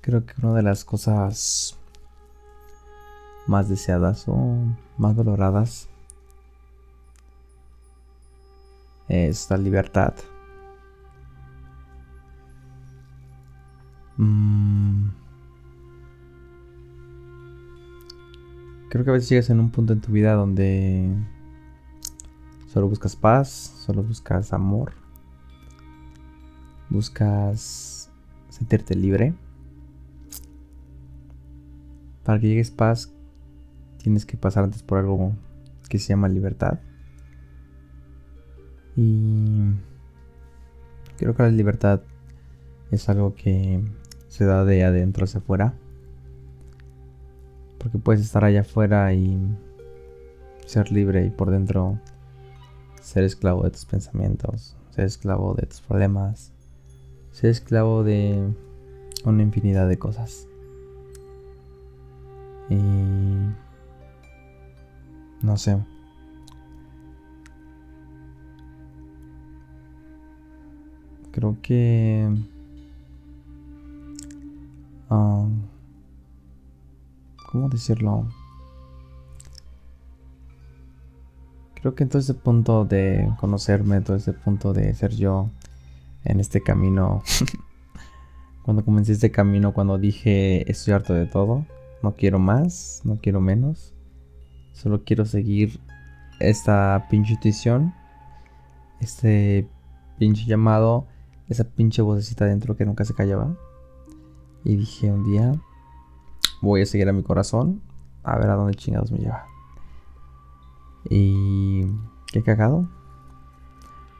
Creo que una de las cosas más deseadas o más valoradas es la libertad. Mm. Creo que a veces llegas en un punto en tu vida donde solo buscas paz, solo buscas amor, buscas sentirte libre. Para que llegues paz, tienes que pasar antes por algo que se llama libertad. Y creo que la libertad es algo que se da de adentro hacia afuera. Porque puedes estar allá afuera y ser libre y por dentro ser esclavo de tus pensamientos, ser esclavo de tus problemas, ser esclavo de una infinidad de cosas. Y no sé. Creo que... Um, ¿Cómo decirlo? Creo que todo ese punto de conocerme, todo ese punto de ser yo en este camino, cuando comencé este camino, cuando dije estoy harto de todo, no quiero más, no quiero menos, solo quiero seguir esta pinche intuición, este pinche llamado, esa pinche vocecita dentro que nunca se callaba. Y dije un día, voy a seguir a mi corazón, a ver a dónde chingados me lleva. Y qué cagado.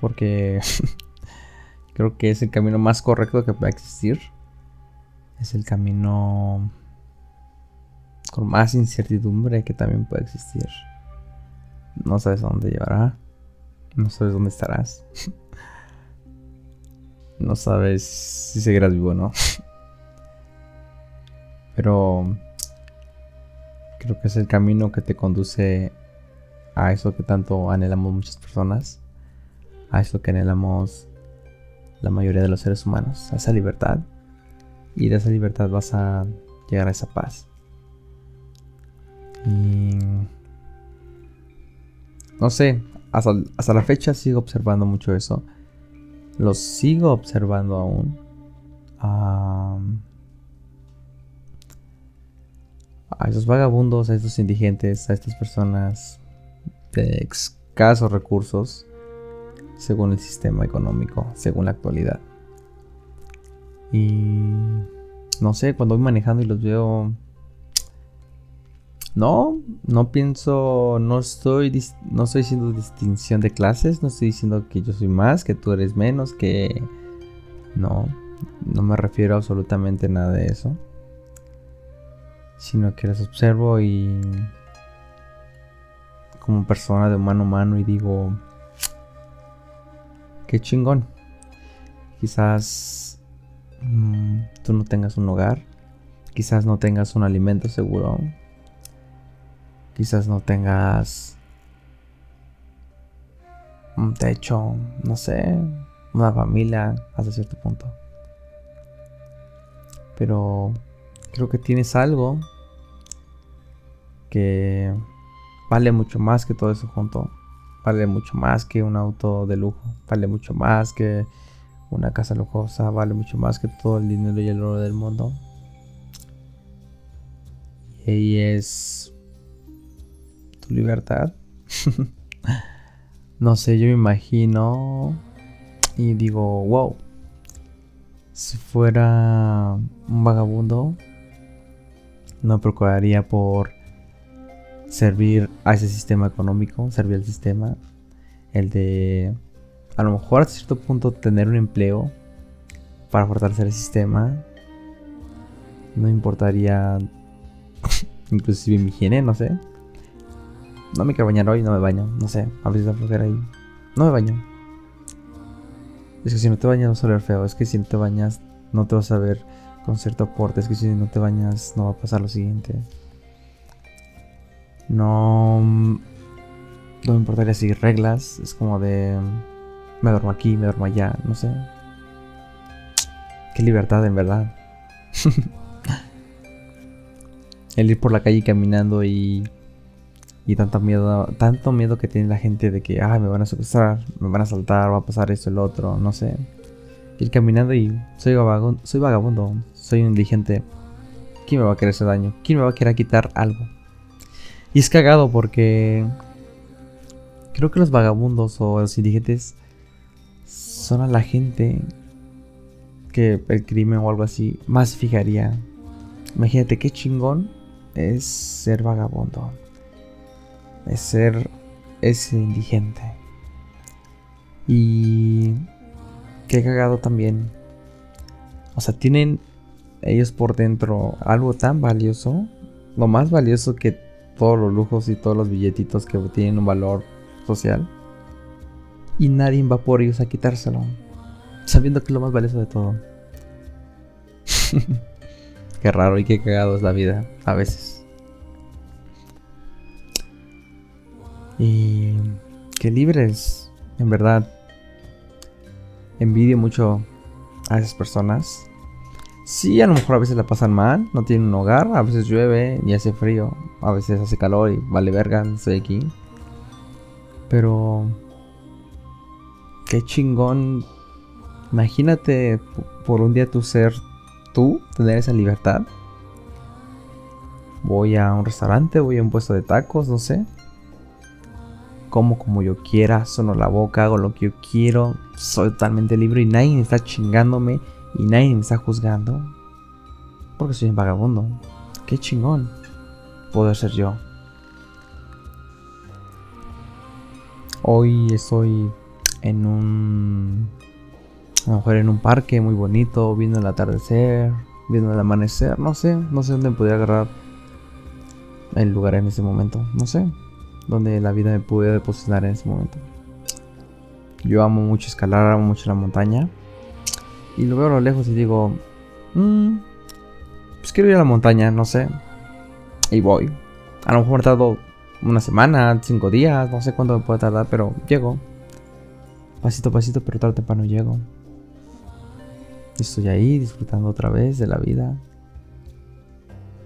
Porque creo que es el camino más correcto que puede existir. Es el camino con más incertidumbre que también puede existir. No sabes a dónde llevará. No sabes dónde estarás. no sabes si seguirás vivo o no. Pero creo que es el camino que te conduce a eso que tanto anhelamos muchas personas, a eso que anhelamos la mayoría de los seres humanos, a esa libertad. Y de esa libertad vas a llegar a esa paz. Y no sé, hasta, la fecha sigo observando mucho eso. Lo sigo observando aún a esos vagabundos, a estos indigentes, a estas personas de escasos recursos según el sistema económico, según la actualidad. Y no sé, cuando voy manejando y los veo... No, no pienso, no estoy, no estoy diciendo distinción de clases, no estoy diciendo que yo soy más, que tú eres menos, que... No, no me refiero absolutamente a nada de eso sino que las observo y como persona de humano a mano y digo, qué chingón. Quizás mm, tú no tengas un hogar, quizás no tengas un alimento seguro, quizás no tengas un techo, no sé, una familia hasta cierto punto. Pero creo que tienes algo que vale mucho más que todo eso junto. Vale mucho más que un auto de lujo. Vale mucho más que una casa lujosa. Vale mucho más que todo el dinero y el oro del mundo. Y es libertad. no sé, yo me imagino y digo, wow. Si fuera un vagabundo, no procuraría por servir a ese sistema económico, servir al sistema, el de a lo mejor a cierto punto tener un empleo para fortalecer el sistema, no importaría inclusive mi higiene, no sé. No me quiero bañar hoy, no me baño, no sé, a veces la flojera ahí. No me baño. Es que si no te bañas vas a ver feo, es que si no te bañas no te vas a ver con cierto aporte, es que si no te bañas no va a pasar lo siguiente. No, no me importaría seguir reglas. Es como de... Me duermo aquí, me duermo allá, no sé. Qué libertad en verdad. el ir por la calle caminando y y tanto miedo, tanto miedo que tiene la gente de que, ay, me van a secuestrar, me van a saltar, va a pasar esto, el otro, no sé. Ir caminando y soy vagabundo, soy vagabundo, soy un indigente. ¿Quién me va a querer hacer daño? ¿Quién me va a querer quitar algo? Y es cagado porque creo que los vagabundos o los indigentes son a la gente que el crimen o algo así más fijaría. Imagínate qué chingón es ser vagabundo es ser ese indigente. Y qué cagado también. O sea, tienen ellos por dentro algo tan valioso, lo más valioso que todos los lujos y todos los billetitos que tienen un valor social. Y nadie va por ellos a quitárselo, sabiendo que es lo más valioso de todo. qué raro y qué cagado es la vida a veces. Y que libres, en verdad. Envidio mucho a esas personas. Sí, a lo mejor a veces la pasan mal, no tienen un hogar, a veces llueve y hace frío, a veces hace calor y vale verga, estoy aquí. Pero... Qué chingón. Imagínate por un día tú ser tú, tener esa libertad. Voy a un restaurante, voy a un puesto de tacos, no sé como como yo quiera, sono la boca, hago lo que yo quiero, soy totalmente libre y nadie me está chingándome y nadie me está juzgando. Porque soy un vagabundo. Qué chingón poder ser yo. Hoy estoy en un. A lo mejor en un parque muy bonito, viendo el atardecer, viendo el amanecer, no sé, no sé dónde podría agarrar el lugar en ese momento, no sé donde la vida me pude depositar en ese momento. Yo amo mucho escalar, amo mucho la montaña. Y lo veo a lo lejos y digo, mmm, pues quiero ir a la montaña, no sé. Y voy. A lo mejor me tardo una semana, cinco días, no sé cuánto me puede tardar, pero llego. Pasito a pasito, pero tarde o temprano llego. Estoy ahí disfrutando otra vez de la vida.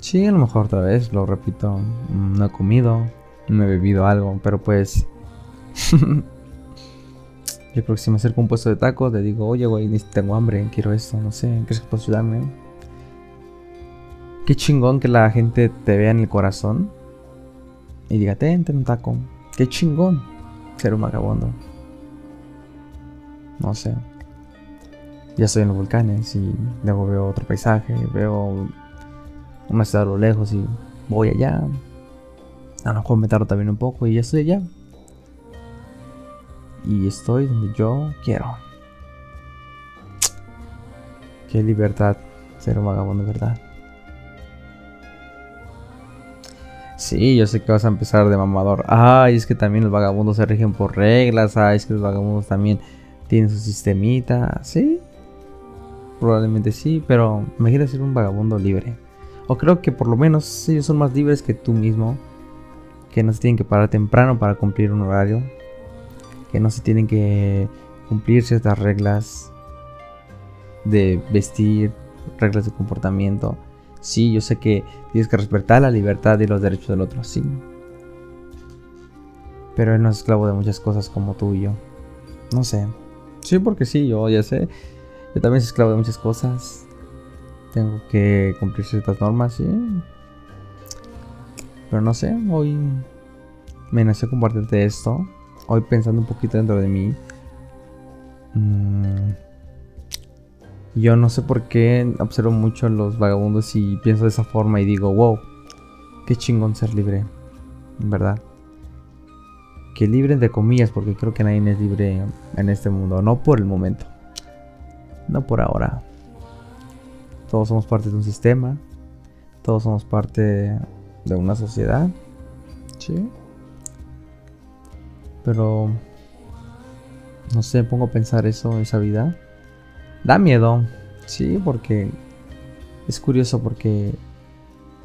Sí, a lo mejor otra vez, lo repito, no he comido, no he bebido algo, pero pues... Yo creo que si me acerco a un puesto de tacos, le digo, oye, güey, tengo hambre, quiero esto, no sé, ¿crees que puedes ayudarme? Qué chingón que la gente te vea en el corazón y diga, ten un taco. Qué chingón ser un vagabundo. No sé. Ya estoy en los volcanes y luego veo otro paisaje, veo una ciudad a lo lejos y voy allá, a lo mejor me tardo también un poco y ya estoy allá. Y estoy donde yo quiero. Qué libertad ser un vagabundo, ¿verdad? Sí, yo sé que vas a empezar de mamador. Ay, es que también los vagabundos se rigen por reglas. Ay, es que los vagabundos también tienen su sistemita. Sí, probablemente sí, pero imagínate ser un vagabundo libre. O creo que por lo menos ellos son más libres que tú mismo que no se tienen que parar temprano para cumplir un horario, que no se tienen que cumplir ciertas reglas de vestir, reglas de comportamiento. Sí, yo sé que tienes que respetar la libertad y los derechos del otro, sí. Pero él no es esclavo de muchas cosas como tú y yo. No sé. Sí, porque sí, yo ya sé. Yo también soy esclavo de muchas cosas. Tengo que cumplir ciertas normas, sí. Pero no sé, hoy me nació compartirte esto. Hoy pensando un poquito dentro de mí. Mm, yo no sé por qué observo mucho a los vagabundos y pienso de esa forma y digo, wow, qué chingón ser libre. Verdad. Que libre de comillas, porque creo que nadie es libre en este mundo. No por el momento. No por ahora. Todos somos parte de un sistema. Todos somos parte de una sociedad. Sí. Pero no sé, pongo a pensar eso, esa vida. Da miedo, sí, porque es curioso porque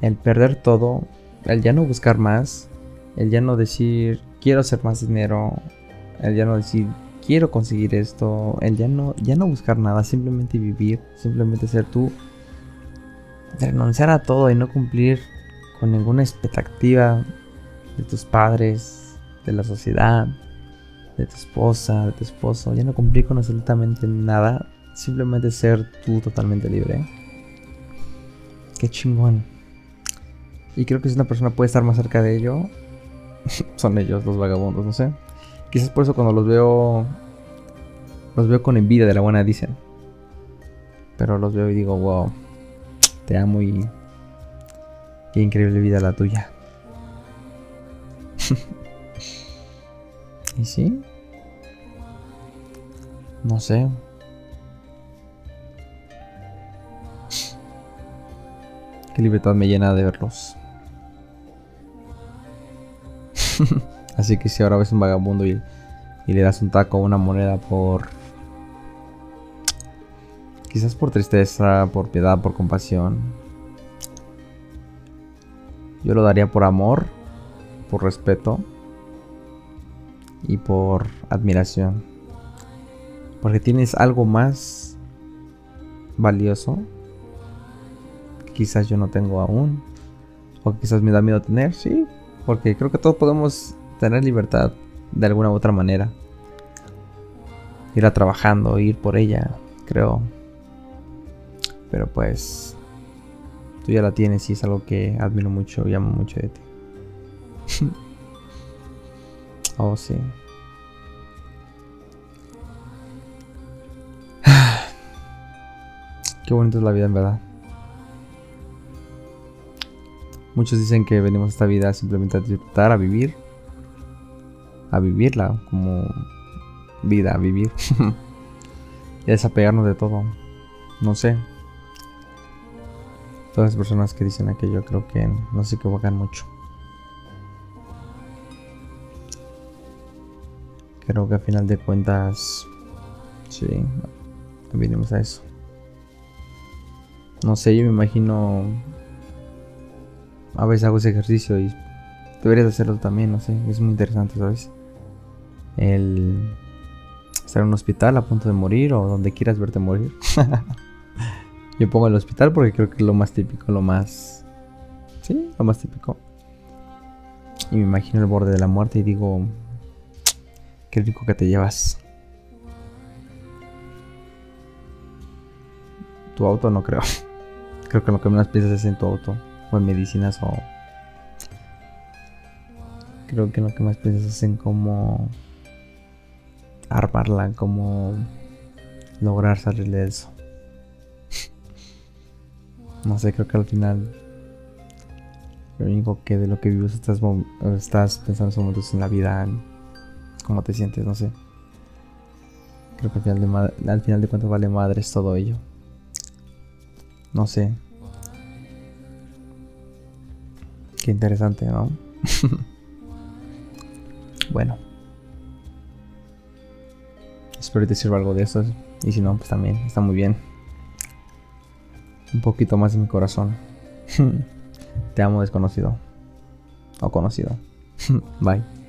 el perder todo, el ya no buscar más, el ya no decir quiero hacer más dinero, el ya no decir quiero conseguir esto, el ya no, ya no buscar nada, simplemente vivir, simplemente ser tú, renunciar a todo y no cumplir con ninguna expectativa de tus padres, de la sociedad, de tu esposa, de tu esposo. Ya no cumplir con absolutamente nada. Simplemente ser tú totalmente libre. Qué chingón. Y creo que si una persona puede estar más cerca de ello, son ellos, los vagabundos, no sé. Quizás por eso cuando los veo, los veo con envidia de la buena, dicen. Pero los veo y digo, wow, te amo y qué increíble vida la tuya. ¿Y sí? No sé. Qué libertad me llena de verlos. Así que si ahora ves un vagabundo y, y le das un taco o una moneda por... Quizás por tristeza, por piedad, por compasión. Yo lo daría por amor, por respeto y por admiración. Porque tienes algo más valioso que quizás yo no tengo aún. O quizás me da miedo tener, sí. Porque creo que todos podemos tener libertad de alguna u otra manera. Ir a trabajando, ir por ella, creo. Pero pues tú ya la tienes y es algo que admiro mucho y amo mucho de ti. oh, sí. Qué bonita es la vida en verdad. Muchos dicen que venimos a esta vida simplemente a disfrutar, a vivir. A vivirla como vida, a vivir. y a desapegarnos de todo. No sé. Todas las personas que dicen aquello creo que no se equivocan mucho. Creo que a final de cuentas, sí, venimos a eso. No sé, yo me imagino a veces hago ese ejercicio y deberías hacerlo también, no sé, es muy interesante, ¿sabes? El estar en un hospital a punto de morir o donde quieras verte morir. Yo pongo el hospital porque creo que es lo más típico, lo más... Sí, lo más típico. Y me imagino el borde de la muerte y digo, qué rico que te llevas. Tu auto no creo. Creo que lo que menos piensas es en tu auto en medicinas o... Creo que lo que más piensas es en cómo armarla, cómo lograr salir de eso. No sé, creo que al final lo único que de lo que vives estás, estás pensando en esos momentos en la vida, cómo te sientes, no sé. Creo que al final de, al final de cuentas vale madres todo ello. No sé, Qué interesante, ¿no? bueno. Espero que te sirva algo de eso. Y si no, pues también está muy bien. Un poquito más de mi corazón. te amo desconocido. O conocido. Bye.